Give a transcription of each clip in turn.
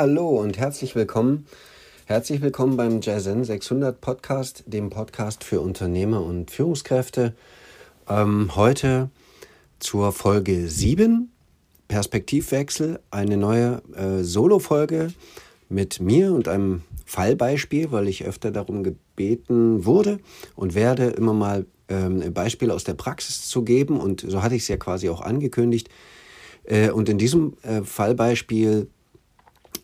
Hallo und herzlich willkommen. Herzlich willkommen beim Jaizen 600 Podcast, dem Podcast für Unternehmer und Führungskräfte. Ähm, heute zur Folge 7, Perspektivwechsel, eine neue äh, Solo-Folge mit mir und einem Fallbeispiel, weil ich öfter darum gebeten wurde und werde, immer mal ähm, Beispiele aus der Praxis zu geben. Und so hatte ich es ja quasi auch angekündigt. Äh, und in diesem äh, Fallbeispiel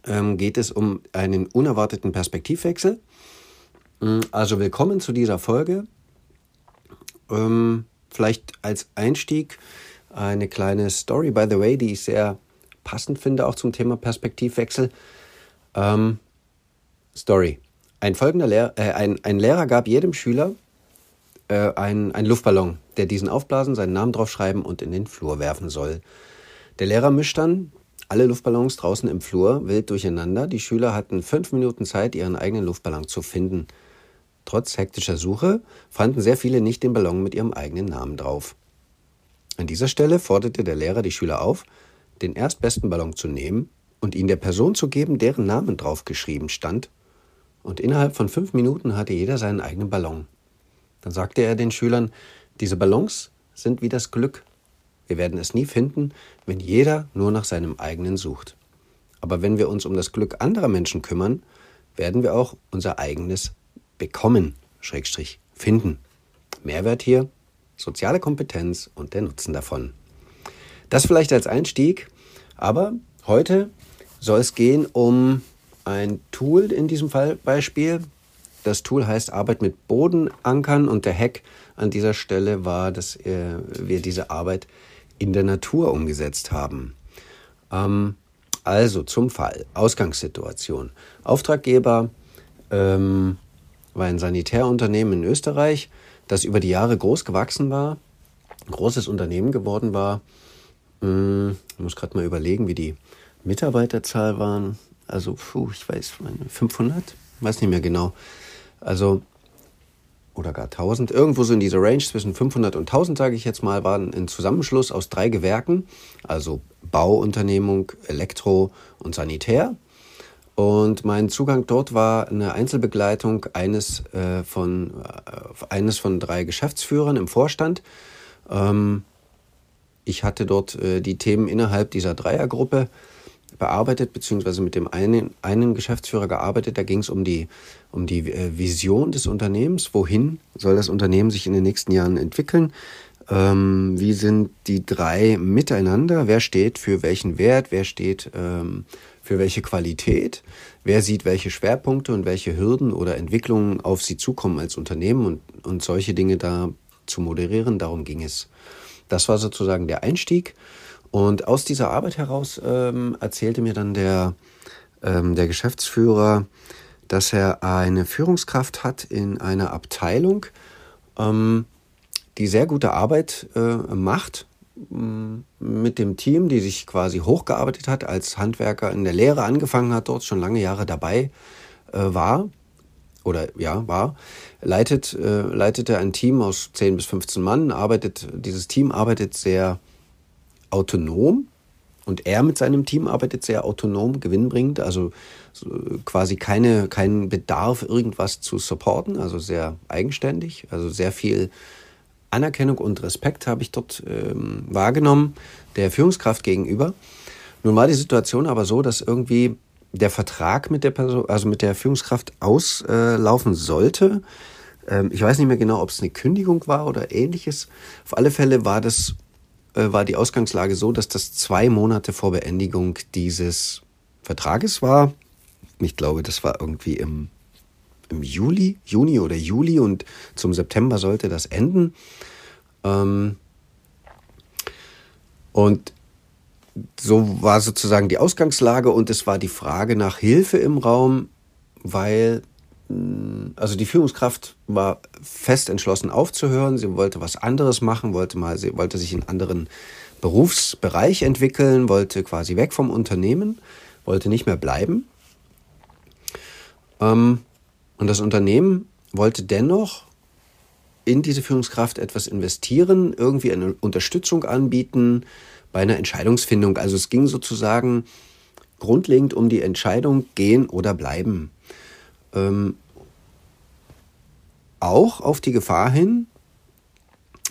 ähm, geht es um einen unerwarteten Perspektivwechsel. Mm, also willkommen zu dieser Folge. Ähm, vielleicht als Einstieg eine kleine Story, by the way, die ich sehr passend finde, auch zum Thema Perspektivwechsel. Ähm, Story. Ein, folgender Lehr äh, ein, ein Lehrer gab jedem Schüler äh, einen, einen Luftballon, der diesen aufblasen, seinen Namen draufschreiben und in den Flur werfen soll. Der Lehrer mischt dann alle Luftballons draußen im Flur wild durcheinander. Die Schüler hatten fünf Minuten Zeit, ihren eigenen Luftballon zu finden. Trotz hektischer Suche fanden sehr viele nicht den Ballon mit ihrem eigenen Namen drauf. An dieser Stelle forderte der Lehrer die Schüler auf, den erstbesten Ballon zu nehmen und ihn der Person zu geben, deren Namen draufgeschrieben stand. Und innerhalb von fünf Minuten hatte jeder seinen eigenen Ballon. Dann sagte er den Schülern, diese Ballons sind wie das Glück. Wir werden es nie finden, wenn jeder nur nach seinem eigenen sucht. Aber wenn wir uns um das Glück anderer Menschen kümmern, werden wir auch unser eigenes bekommen, Schrägstrich, finden. Mehrwert hier, soziale Kompetenz und der Nutzen davon. Das vielleicht als Einstieg, aber heute soll es gehen um ein Tool in diesem Fallbeispiel. Das Tool heißt Arbeit mit Bodenankern und der Hack an dieser Stelle war, dass äh, wir diese Arbeit in der Natur umgesetzt haben. Ähm, also zum Fall, Ausgangssituation. Auftraggeber ähm, war ein Sanitärunternehmen in Österreich, das über die Jahre groß gewachsen war, ein großes Unternehmen geworden war. Hm, ich muss gerade mal überlegen, wie die Mitarbeiterzahl waren. Also, puh, ich weiß, 500? Weiß nicht mehr genau. Also oder gar 1000, irgendwo so in dieser Range zwischen 500 und 1000, sage ich jetzt mal, waren ein Zusammenschluss aus drei Gewerken, also Bauunternehmung, Elektro und Sanitär. Und mein Zugang dort war eine Einzelbegleitung eines, äh, von, äh, eines von drei Geschäftsführern im Vorstand. Ähm, ich hatte dort äh, die Themen innerhalb dieser Dreiergruppe bearbeitet, beziehungsweise mit dem einen, einen Geschäftsführer gearbeitet. Da ging es um die, um die äh, Vision des Unternehmens. Wohin soll das Unternehmen sich in den nächsten Jahren entwickeln? Ähm, wie sind die drei miteinander? Wer steht für welchen Wert? Wer steht ähm, für welche Qualität? Wer sieht welche Schwerpunkte und welche Hürden oder Entwicklungen auf sie zukommen als Unternehmen und, und solche Dinge da zu moderieren? Darum ging es. Das war sozusagen der Einstieg. Und aus dieser Arbeit heraus ähm, erzählte mir dann der, ähm, der Geschäftsführer, dass er eine Führungskraft hat in einer Abteilung, ähm, die sehr gute Arbeit äh, macht mm, mit dem Team, die sich quasi hochgearbeitet hat, als Handwerker in der Lehre angefangen hat, dort schon lange Jahre dabei äh, war oder ja, war, leitet, äh, leitete ein Team aus 10 bis 15 Mann, arbeitet, dieses Team arbeitet sehr autonom und er mit seinem Team arbeitet sehr autonom, gewinnbringend, also quasi keine, keinen Bedarf, irgendwas zu supporten, also sehr eigenständig, also sehr viel Anerkennung und Respekt habe ich dort ähm, wahrgenommen, der Führungskraft gegenüber. Nun war die Situation aber so, dass irgendwie der Vertrag mit der Person, also mit der Führungskraft auslaufen sollte. Ähm, ich weiß nicht mehr genau, ob es eine Kündigung war oder ähnliches. Auf alle Fälle war das war die Ausgangslage so, dass das zwei Monate vor Beendigung dieses Vertrages war. Ich glaube, das war irgendwie im, im Juli, Juni oder Juli und zum September sollte das enden. Ähm, und so war sozusagen die Ausgangslage und es war die Frage nach Hilfe im Raum, weil also die Führungskraft war fest entschlossen aufzuhören. Sie wollte was anderes machen, wollte mal, sie wollte sich in einen anderen Berufsbereich entwickeln, wollte quasi weg vom Unternehmen, wollte nicht mehr bleiben. Ähm, und das Unternehmen wollte dennoch in diese Führungskraft etwas investieren, irgendwie eine Unterstützung anbieten bei einer Entscheidungsfindung. Also es ging sozusagen grundlegend um die Entscheidung gehen oder bleiben. Ähm, auch auf die Gefahr hin,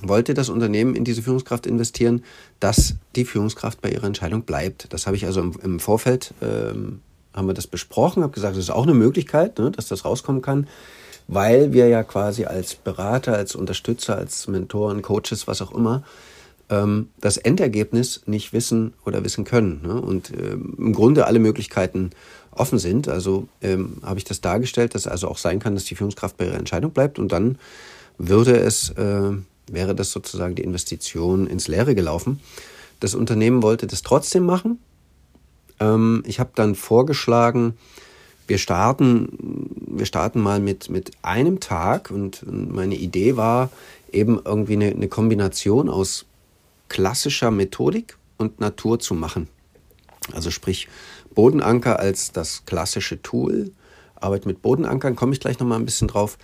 wollte das Unternehmen in diese Führungskraft investieren, dass die Führungskraft bei ihrer Entscheidung bleibt. Das habe ich also im, im Vorfeld, ähm, haben wir das besprochen, habe gesagt, das ist auch eine Möglichkeit, ne, dass das rauskommen kann, weil wir ja quasi als Berater, als Unterstützer, als Mentoren, Coaches, was auch immer, ähm, das Endergebnis nicht wissen oder wissen können. Ne? Und ähm, im Grunde alle Möglichkeiten offen sind. Also ähm, habe ich das dargestellt, dass also auch sein kann, dass die Führungskraft bei ihrer Entscheidung bleibt und dann würde es äh, wäre das sozusagen die Investition ins Leere gelaufen. Das Unternehmen wollte das trotzdem machen. Ähm, ich habe dann vorgeschlagen, wir starten, wir starten mal mit, mit einem Tag und meine Idee war eben irgendwie eine, eine Kombination aus klassischer Methodik und Natur zu machen. Also sprich Bodenanker als das klassische Tool. Arbeit mit Bodenankern komme ich gleich noch mal ein bisschen drauf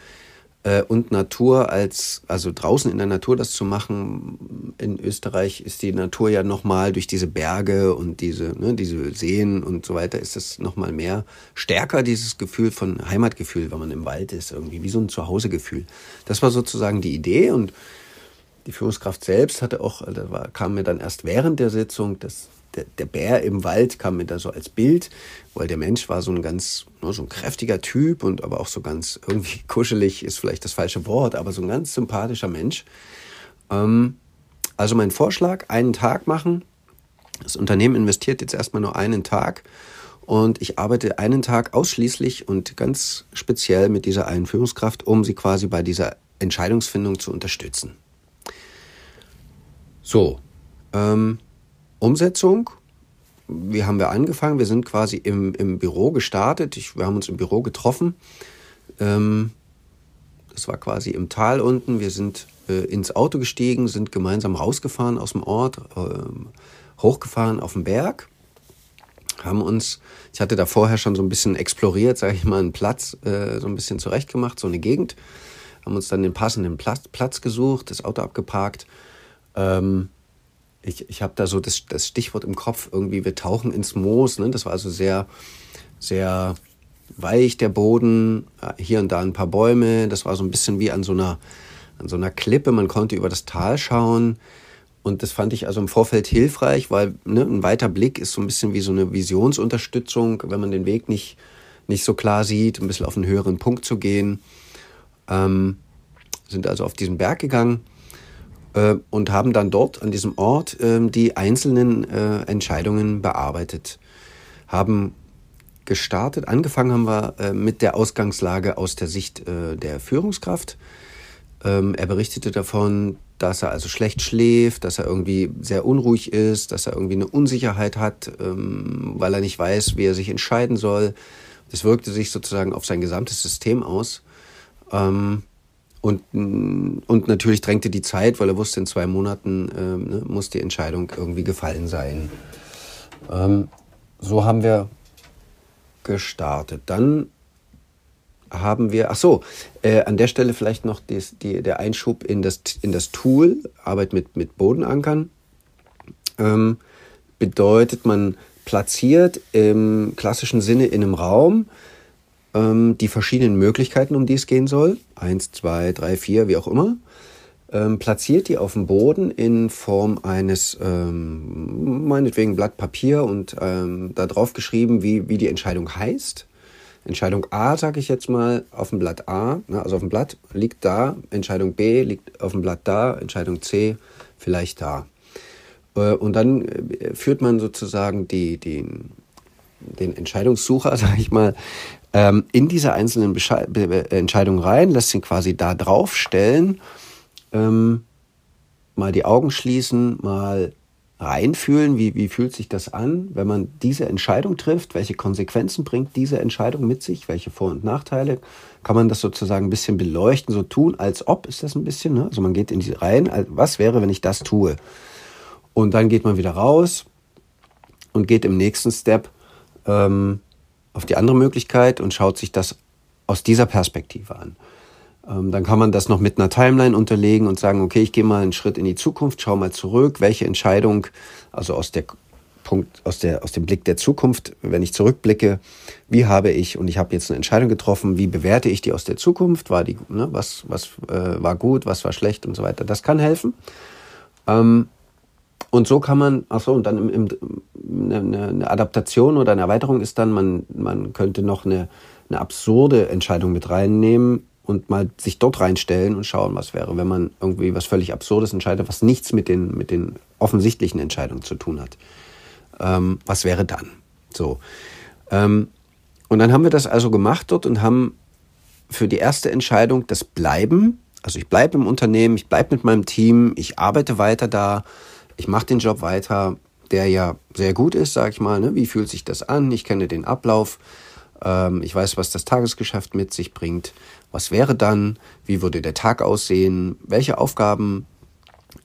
äh, und Natur als, also draußen in der Natur das zu machen. In Österreich ist die Natur ja nochmal durch diese Berge und diese, ne, diese Seen und so weiter, ist es nochmal mehr stärker, dieses Gefühl von Heimatgefühl, wenn man im Wald ist, irgendwie wie so ein Zuhausegefühl. Das war sozusagen die Idee und die Führungskraft selbst hatte auch, da war, kam mir dann erst während der Sitzung das der, der Bär im Wald kam mir da so als Bild, weil der Mensch war so ein ganz, ne, so ein kräftiger Typ und aber auch so ganz irgendwie kuschelig ist vielleicht das falsche Wort, aber so ein ganz sympathischer Mensch. Ähm, also mein Vorschlag, einen Tag machen. Das Unternehmen investiert jetzt erstmal nur einen Tag und ich arbeite einen Tag ausschließlich und ganz speziell mit dieser einen Führungskraft, um sie quasi bei dieser Entscheidungsfindung zu unterstützen. So, ähm, Umsetzung. Wie haben wir angefangen? Wir sind quasi im, im Büro gestartet. Ich, wir haben uns im Büro getroffen. Ähm, das war quasi im Tal unten. Wir sind äh, ins Auto gestiegen, sind gemeinsam rausgefahren aus dem Ort, äh, hochgefahren auf den Berg. Haben uns, ich hatte da vorher schon so ein bisschen exploriert, sage ich mal, einen Platz äh, so ein bisschen zurechtgemacht, so eine Gegend. Haben uns dann den passenden Platz, Platz gesucht, das Auto abgeparkt. Ähm, ich, ich habe da so das, das Stichwort im Kopf, irgendwie, wir tauchen ins Moos. Ne? Das war also sehr, sehr weich, der Boden, hier und da ein paar Bäume. Das war so ein bisschen wie an so einer, an so einer Klippe. Man konnte über das Tal schauen. Und das fand ich also im Vorfeld hilfreich, weil ne, ein weiter Blick ist so ein bisschen wie so eine Visionsunterstützung, wenn man den Weg nicht, nicht so klar sieht, ein bisschen auf einen höheren Punkt zu gehen. Ähm, sind also auf diesen Berg gegangen äh, und haben dann dort an diesem Ort äh, die einzelnen äh, Entscheidungen bearbeitet. Haben gestartet, angefangen haben wir äh, mit der Ausgangslage aus der Sicht äh, der Führungskraft. Ähm, er berichtete davon, dass er also schlecht schläft, dass er irgendwie sehr unruhig ist, dass er irgendwie eine Unsicherheit hat, ähm, weil er nicht weiß, wie er sich entscheiden soll. Das wirkte sich sozusagen auf sein gesamtes System aus. Ähm, und, und natürlich drängte die Zeit, weil er wusste, in zwei Monaten ähm, ne, muss die Entscheidung irgendwie gefallen sein. Ähm, so haben wir gestartet. Dann haben wir, ach so, äh, an der Stelle vielleicht noch des, die, der Einschub in das, in das Tool, Arbeit mit, mit Bodenankern. Ähm, bedeutet, man platziert im klassischen Sinne in einem Raum ähm, die verschiedenen Möglichkeiten, um die es gehen soll, eins, zwei, drei, vier, wie auch immer, ähm, platziert die auf dem Boden in Form eines, ähm, meinetwegen Blatt Papier und ähm, da drauf geschrieben, wie, wie die Entscheidung heißt. Entscheidung A, sage ich jetzt mal, auf dem Blatt A, ne, also auf dem Blatt liegt da, Entscheidung B liegt auf dem Blatt da, Entscheidung C vielleicht da. Äh, und dann äh, führt man sozusagen die, die, den Entscheidungssucher, sage ich mal, ähm, in diese einzelnen Besche Entscheidungen rein, lässt ihn quasi da drauf stellen, ähm, mal die Augen schließen, mal reinfühlen, wie, wie fühlt sich das an, wenn man diese Entscheidung trifft, welche Konsequenzen bringt diese Entscheidung mit sich, welche Vor- und Nachteile, kann man das sozusagen ein bisschen beleuchten, so tun, als ob ist das ein bisschen, ne? also man geht in die rein, was wäre, wenn ich das tue? Und dann geht man wieder raus und geht im nächsten Step ähm, auf die andere Möglichkeit und schaut sich das aus dieser Perspektive an. Ähm, dann kann man das noch mit einer Timeline unterlegen und sagen, okay, ich gehe mal einen Schritt in die Zukunft, schaue mal zurück, welche Entscheidung, also aus der Punkt, aus, der, aus dem Blick der Zukunft, wenn ich zurückblicke, wie habe ich, und ich habe jetzt eine Entscheidung getroffen, wie bewerte ich die aus der Zukunft, war die, ne, was, was äh, war gut, was war schlecht und so weiter. Das kann helfen. Ähm, und so kann man, ach so, und dann im, im, eine, eine Adaptation oder eine Erweiterung ist dann, man, man könnte noch eine, eine absurde Entscheidung mit reinnehmen und mal sich dort reinstellen und schauen, was wäre, wenn man irgendwie was völlig Absurdes entscheidet, was nichts mit den, mit den offensichtlichen Entscheidungen zu tun hat. Ähm, was wäre dann? So. Ähm, und dann haben wir das also gemacht dort und haben für die erste Entscheidung das Bleiben, also ich bleibe im Unternehmen, ich bleibe mit meinem Team, ich arbeite weiter da, ich mache den Job weiter, der ja sehr gut ist, sage ich mal. Ne? Wie fühlt sich das an? Ich kenne den Ablauf. Ähm, ich weiß, was das Tagesgeschäft mit sich bringt. Was wäre dann? Wie würde der Tag aussehen? Welche Aufgaben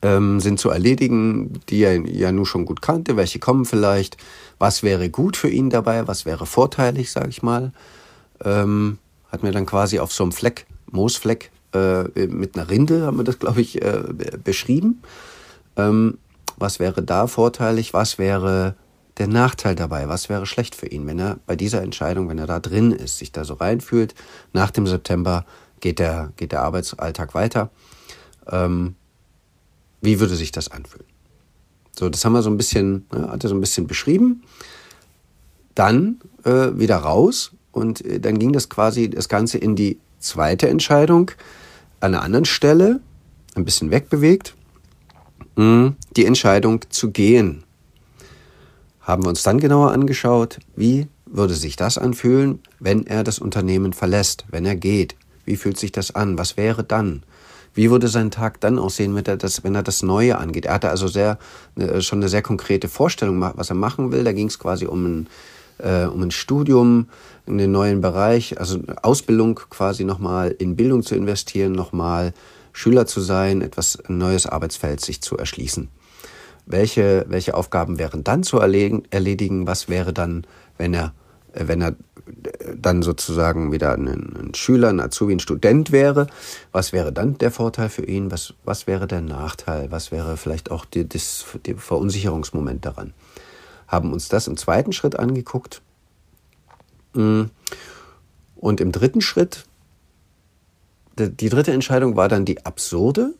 ähm, sind zu erledigen, die er ja nun schon gut kannte? Welche kommen vielleicht? Was wäre gut für ihn dabei? Was wäre vorteilig, sage ich mal? Ähm, hat mir dann quasi auf so einem Fleck, Moosfleck äh, mit einer Rinde, haben wir das, glaube ich, äh, beschrieben. Ähm, was wäre da vorteilig? Was wäre der Nachteil dabei? Was wäre schlecht für ihn, wenn er bei dieser Entscheidung, wenn er da drin ist, sich da so reinfühlt? Nach dem September geht der, geht der Arbeitsalltag weiter. Ähm, wie würde sich das anfühlen? So, das haben wir so ein bisschen, ja, hat er so ein bisschen beschrieben. Dann äh, wieder raus und äh, dann ging das quasi das Ganze in die zweite Entscheidung an einer anderen Stelle, ein bisschen wegbewegt. Mhm. die Entscheidung zu gehen. Haben wir uns dann genauer angeschaut, wie würde sich das anfühlen, wenn er das Unternehmen verlässt, wenn er geht? Wie fühlt sich das an? Was wäre dann? Wie würde sein Tag dann aussehen, wenn er das, wenn er das Neue angeht? Er hatte also sehr, äh, schon eine sehr konkrete Vorstellung, was er machen will. Da ging es quasi um ein, äh, um ein Studium in den neuen Bereich, also Ausbildung quasi nochmal in Bildung zu investieren, nochmal Schüler zu sein, etwas ein neues Arbeitsfeld sich zu erschließen. Welche, welche Aufgaben wären dann zu erledigen? Was wäre dann, wenn er, wenn er dann sozusagen wieder ein, ein Schüler, ein Azubi, ein Student wäre? Was wäre dann der Vorteil für ihn? Was, was wäre der Nachteil? Was wäre vielleicht auch die, das, der Verunsicherungsmoment daran? Haben uns das im zweiten Schritt angeguckt. Und im dritten Schritt die dritte Entscheidung war dann die absurde.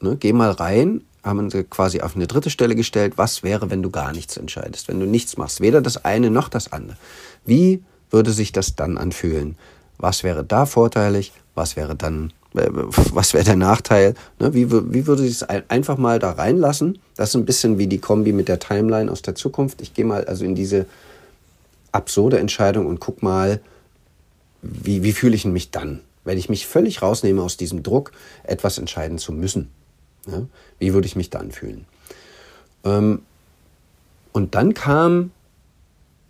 Ne, geh mal rein, haben sie quasi auf eine dritte Stelle gestellt. Was wäre, wenn du gar nichts entscheidest, wenn du nichts machst? Weder das eine noch das andere. Wie würde sich das dann anfühlen? Was wäre da vorteilig? Was wäre dann, äh, was wäre der Nachteil? Ne, wie, wie würde sich es einfach mal da reinlassen? Das ist ein bisschen wie die Kombi mit der Timeline aus der Zukunft. Ich gehe mal also in diese absurde Entscheidung und guck mal, wie, wie fühle ich mich dann? Wenn ich mich völlig rausnehme aus diesem Druck, etwas entscheiden zu müssen. Ja? Wie würde ich mich dann fühlen? Ähm, und dann kam,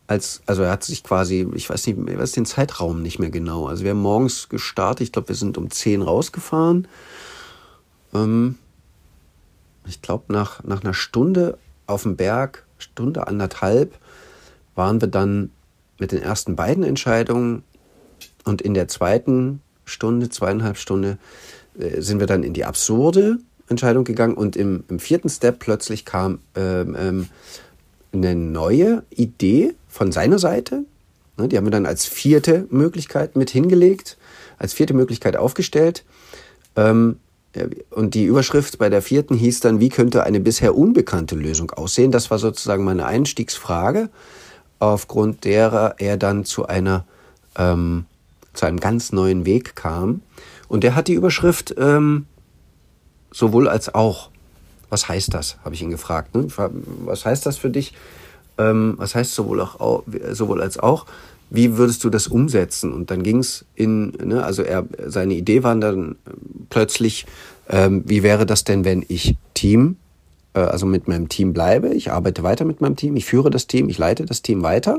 als, also er hat sich quasi, ich weiß nicht, ich weiß den Zeitraum nicht mehr genau. Also wir haben morgens gestartet, ich glaube, wir sind um 10 rausgefahren. Ähm, ich glaube, nach, nach einer Stunde auf dem Berg, Stunde anderthalb, waren wir dann mit den ersten beiden Entscheidungen und in der zweiten Stunde, zweieinhalb Stunden äh, sind wir dann in die absurde Entscheidung gegangen und im, im vierten Step plötzlich kam ähm, ähm, eine neue Idee von seiner Seite. Ne, die haben wir dann als vierte Möglichkeit mit hingelegt, als vierte Möglichkeit aufgestellt. Ähm, und die Überschrift bei der vierten hieß dann, wie könnte eine bisher unbekannte Lösung aussehen? Das war sozusagen meine Einstiegsfrage, aufgrund derer er dann zu einer ähm, zu einem ganz neuen Weg kam. Und der hat die Überschrift ähm, sowohl als auch. Was heißt das? Habe ich ihn gefragt. Ne? Was heißt das für dich? Ähm, was heißt sowohl, auch, sowohl als auch? Wie würdest du das umsetzen? Und dann ging es in, ne, also er, seine Idee war dann plötzlich, ähm, wie wäre das denn, wenn ich Team, äh, also mit meinem Team bleibe, ich arbeite weiter mit meinem Team, ich führe das Team, ich leite das Team weiter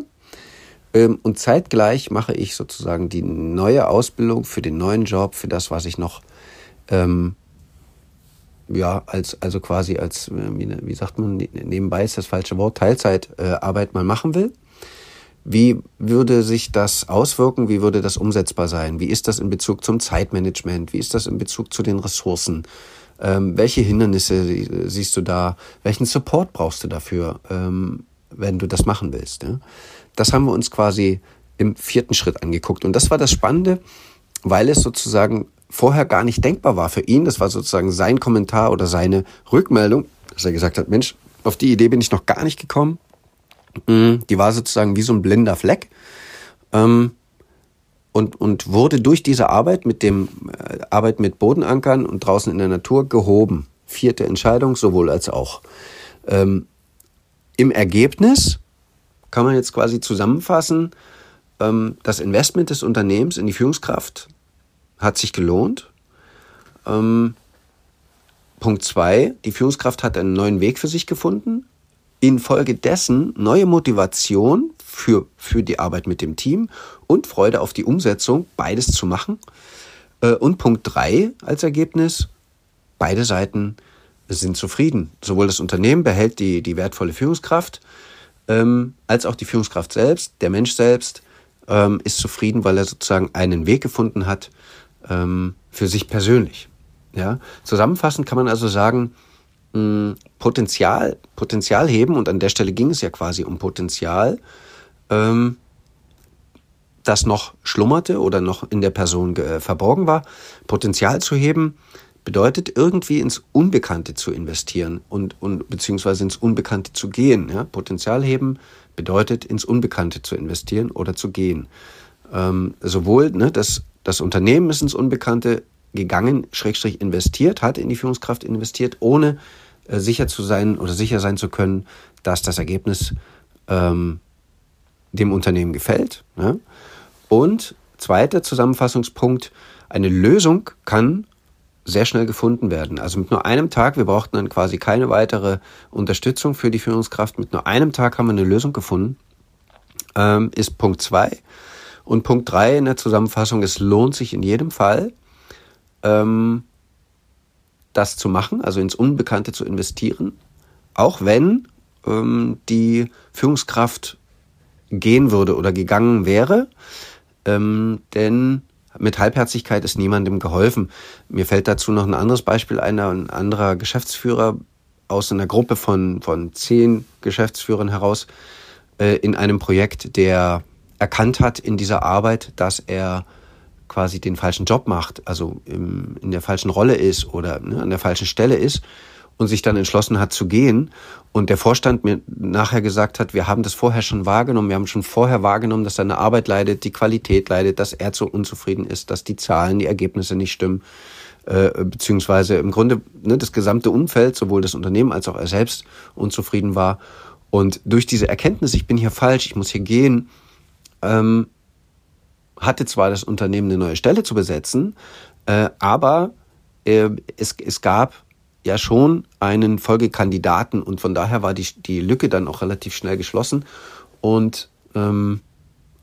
und zeitgleich mache ich sozusagen die neue Ausbildung für den neuen Job, für das, was ich noch, ähm, ja, als, also quasi als, äh, wie, sagt man, ne, nebenbei ist das falsche Wort, Teilzeitarbeit äh, mal machen will. Wie würde sich das auswirken? Wie würde das umsetzbar sein? Wie ist das in Bezug zum Zeitmanagement? Wie ist das in Bezug zu den Ressourcen? Ähm, welche Hindernisse siehst du da? Welchen Support brauchst du dafür, ähm, wenn du das machen willst? Ja? Das haben wir uns quasi im vierten Schritt angeguckt. Und das war das Spannende, weil es sozusagen vorher gar nicht denkbar war für ihn. Das war sozusagen sein Kommentar oder seine Rückmeldung, dass er gesagt hat, Mensch, auf die Idee bin ich noch gar nicht gekommen. Mm, die war sozusagen wie so ein blinder Fleck. Ähm, und, und wurde durch diese Arbeit mit dem äh, Arbeit mit Bodenankern und draußen in der Natur gehoben. Vierte Entscheidung, sowohl als auch. Ähm, Im Ergebnis kann man jetzt quasi zusammenfassen, ähm, das Investment des Unternehmens in die Führungskraft hat sich gelohnt. Ähm, Punkt zwei, die Führungskraft hat einen neuen Weg für sich gefunden. Infolgedessen neue Motivation für, für die Arbeit mit dem Team und Freude auf die Umsetzung, beides zu machen. Äh, und Punkt drei als Ergebnis, beide Seiten sind zufrieden. Sowohl das Unternehmen behält die, die wertvolle Führungskraft, ähm, als auch die Führungskraft selbst, der Mensch selbst, ähm, ist zufrieden, weil er sozusagen einen Weg gefunden hat ähm, für sich persönlich. Ja? Zusammenfassend kann man also sagen, mh, Potenzial, Potenzial heben, und an der Stelle ging es ja quasi um Potenzial, ähm, das noch schlummerte oder noch in der Person verborgen war. Potenzial zu heben bedeutet irgendwie ins Unbekannte zu investieren und, und beziehungsweise ins Unbekannte zu gehen. Ja? Potenzial heben bedeutet ins Unbekannte zu investieren oder zu gehen. Ähm, sowohl ne, das, das Unternehmen ist ins Unbekannte gegangen, Schrägstrich investiert, hat in die Führungskraft investiert, ohne äh, sicher zu sein oder sicher sein zu können, dass das Ergebnis ähm, dem Unternehmen gefällt. Ja? Und zweiter Zusammenfassungspunkt, eine Lösung kann sehr schnell gefunden werden. Also mit nur einem Tag, wir brauchten dann quasi keine weitere Unterstützung für die Führungskraft, mit nur einem Tag haben wir eine Lösung gefunden, ähm, ist Punkt zwei. Und Punkt drei in der Zusammenfassung, es lohnt sich in jedem Fall, ähm, das zu machen, also ins Unbekannte zu investieren, auch wenn ähm, die Führungskraft gehen würde oder gegangen wäre. Ähm, denn mit Halbherzigkeit ist niemandem geholfen. Mir fällt dazu noch ein anderes Beispiel ein, ein anderer Geschäftsführer aus einer Gruppe von, von zehn Geschäftsführern heraus äh, in einem Projekt, der erkannt hat in dieser Arbeit, dass er quasi den falschen Job macht, also im, in der falschen Rolle ist oder ne, an der falschen Stelle ist und sich dann entschlossen hat zu gehen. Und der Vorstand mir nachher gesagt hat, wir haben das vorher schon wahrgenommen, wir haben schon vorher wahrgenommen, dass seine Arbeit leidet, die Qualität leidet, dass er zu unzufrieden ist, dass die Zahlen, die Ergebnisse nicht stimmen, äh, beziehungsweise im Grunde ne, das gesamte Umfeld, sowohl das Unternehmen als auch er selbst unzufrieden war. Und durch diese Erkenntnis, ich bin hier falsch, ich muss hier gehen, ähm, hatte zwar das Unternehmen eine neue Stelle zu besetzen, äh, aber äh, es, es gab ja schon einen Folgekandidaten und von daher war die, die Lücke dann auch relativ schnell geschlossen und ähm,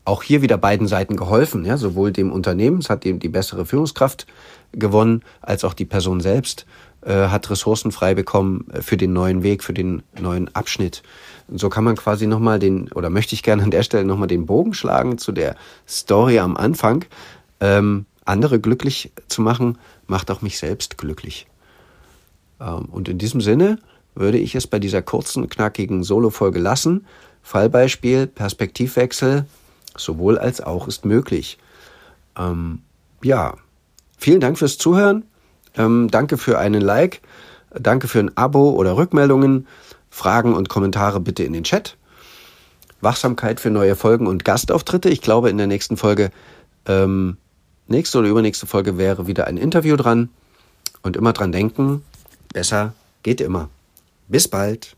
auch hier wieder beiden Seiten geholfen, ja, sowohl dem Unternehmen, es hat dem die bessere Führungskraft gewonnen, als auch die Person selbst äh, hat Ressourcen frei bekommen für den neuen Weg, für den neuen Abschnitt. Und so kann man quasi nochmal den, oder möchte ich gerne an der Stelle nochmal den Bogen schlagen zu der Story am Anfang. Ähm, andere glücklich zu machen, macht auch mich selbst glücklich. Ähm, und in diesem Sinne würde ich es bei dieser kurzen, knackigen Solo-Folge lassen. Fallbeispiel, Perspektivwechsel, sowohl als auch ist möglich. Ähm, ja, vielen Dank fürs Zuhören. Ähm, danke für einen Like. Danke für ein Abo oder Rückmeldungen. Fragen und Kommentare bitte in den Chat. Wachsamkeit für neue Folgen und Gastauftritte. Ich glaube, in der nächsten Folge, ähm, nächste oder übernächste Folge wäre wieder ein Interview dran. Und immer dran denken, Besser geht immer. Bis bald.